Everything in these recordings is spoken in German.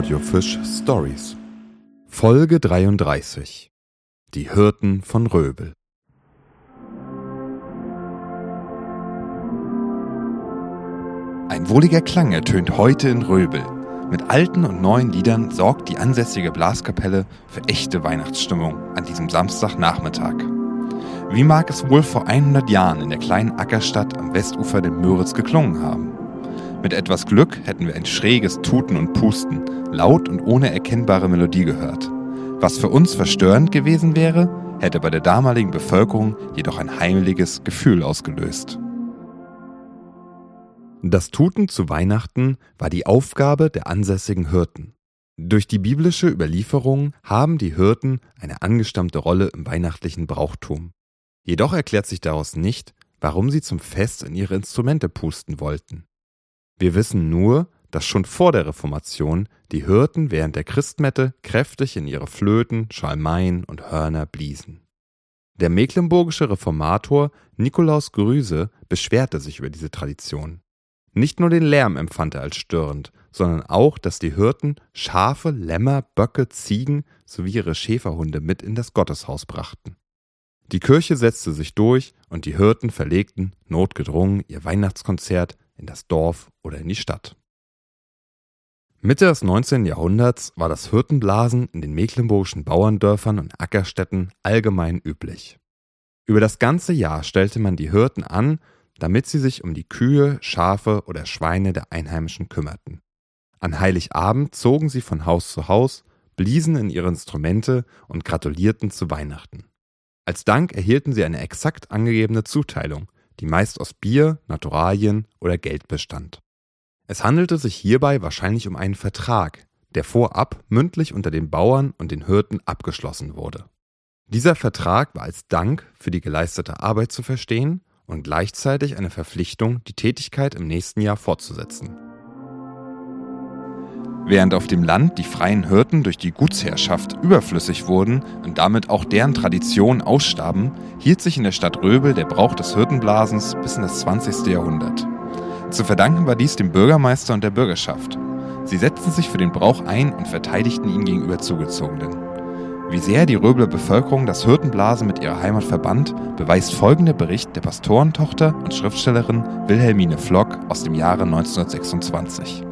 Audiofisch Stories. Folge 33. Die Hirten von Röbel. Ein wohliger Klang ertönt heute in Röbel. Mit alten und neuen Liedern sorgt die ansässige Blaskapelle für echte Weihnachtsstimmung an diesem Samstagnachmittag. Wie mag es wohl vor 100 Jahren in der kleinen Ackerstadt am Westufer der Müritz geklungen haben? Mit etwas Glück hätten wir ein schräges Tuten und Pusten, laut und ohne erkennbare Melodie gehört. Was für uns verstörend gewesen wäre, hätte bei der damaligen Bevölkerung jedoch ein heimeliges Gefühl ausgelöst. Das Tuten zu Weihnachten war die Aufgabe der ansässigen Hirten. Durch die biblische Überlieferung haben die Hirten eine angestammte Rolle im weihnachtlichen Brauchtum. Jedoch erklärt sich daraus nicht, warum sie zum Fest in ihre Instrumente pusten wollten. Wir wissen nur, dass schon vor der Reformation die Hirten während der Christmette kräftig in ihre Flöten, Schalmeien und Hörner bliesen. Der mecklenburgische Reformator Nikolaus Grüse beschwerte sich über diese Tradition. Nicht nur den Lärm empfand er als störend, sondern auch, dass die Hirten Schafe, Lämmer, Böcke, Ziegen sowie ihre Schäferhunde mit in das Gotteshaus brachten. Die Kirche setzte sich durch und die Hirten verlegten, notgedrungen, ihr Weihnachtskonzert in das Dorf oder in die Stadt. Mitte des 19. Jahrhunderts war das Hirtenblasen in den mecklenburgischen Bauerndörfern und Ackerstädten allgemein üblich. Über das ganze Jahr stellte man die Hirten an damit sie sich um die Kühe, Schafe oder Schweine der Einheimischen kümmerten. An Heiligabend zogen sie von Haus zu Haus, bliesen in ihre Instrumente und gratulierten zu Weihnachten. Als Dank erhielten sie eine exakt angegebene Zuteilung, die meist aus Bier, Naturalien oder Geld bestand. Es handelte sich hierbei wahrscheinlich um einen Vertrag, der vorab mündlich unter den Bauern und den Hirten abgeschlossen wurde. Dieser Vertrag war als Dank für die geleistete Arbeit zu verstehen und gleichzeitig eine Verpflichtung, die Tätigkeit im nächsten Jahr fortzusetzen. Während auf dem Land die freien Hirten durch die Gutsherrschaft überflüssig wurden und damit auch deren Traditionen ausstarben, hielt sich in der Stadt Röbel der Brauch des Hirtenblasens bis in das 20. Jahrhundert. Zu verdanken war dies dem Bürgermeister und der Bürgerschaft. Sie setzten sich für den Brauch ein und verteidigten ihn gegenüber Zugezogenen. Wie sehr die Röbler Bevölkerung das Hirtenblasen mit ihrer Heimat verband, beweist folgender Bericht der Pastorentochter und Schriftstellerin Wilhelmine Flock aus dem Jahre 1926.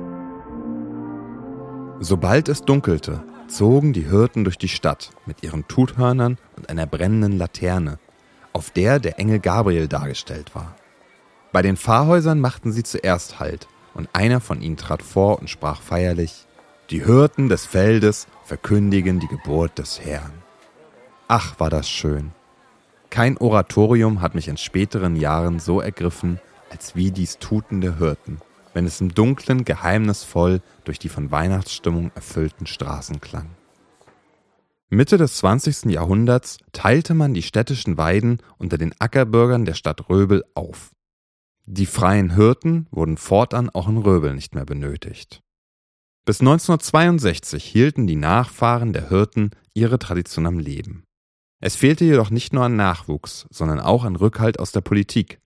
Sobald es dunkelte, zogen die Hirten durch die Stadt mit ihren Tuthörnern und einer brennenden Laterne, auf der der Engel Gabriel dargestellt war. Bei den Pfarrhäusern machten sie zuerst Halt, und einer von ihnen trat vor und sprach feierlich Die Hirten des Feldes verkündigen die Geburt des Herrn. Ach, war das schön. Kein Oratorium hat mich in späteren Jahren so ergriffen, als wie dies Tuten der Hirten, wenn es im Dunklen geheimnisvoll durch die von Weihnachtsstimmung erfüllten Straßen klang. Mitte des 20. Jahrhunderts teilte man die städtischen Weiden unter den Ackerbürgern der Stadt Röbel auf. Die freien Hirten wurden fortan auch in Röbel nicht mehr benötigt. Bis 1962 hielten die Nachfahren der Hirten ihre Tradition am Leben. Es fehlte jedoch nicht nur an Nachwuchs, sondern auch an Rückhalt aus der Politik,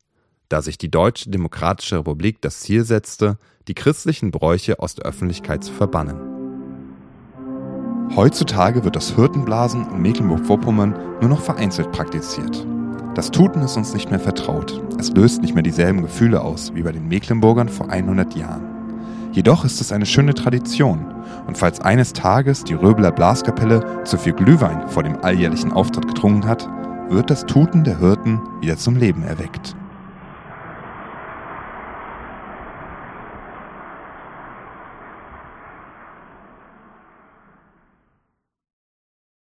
da sich die Deutsche Demokratische Republik das Ziel setzte, die christlichen Bräuche aus der Öffentlichkeit zu verbannen. Heutzutage wird das Hirtenblasen in Mecklenburg-Vorpommern nur noch vereinzelt praktiziert. Das Tuten ist uns nicht mehr vertraut. Es löst nicht mehr dieselben Gefühle aus wie bei den Mecklenburgern vor 100 Jahren. Jedoch ist es eine schöne Tradition und falls eines Tages die Röbeler Blaskapelle zu viel Glühwein vor dem alljährlichen Auftritt getrunken hat, wird das Tuten der Hirten wieder zum Leben erweckt.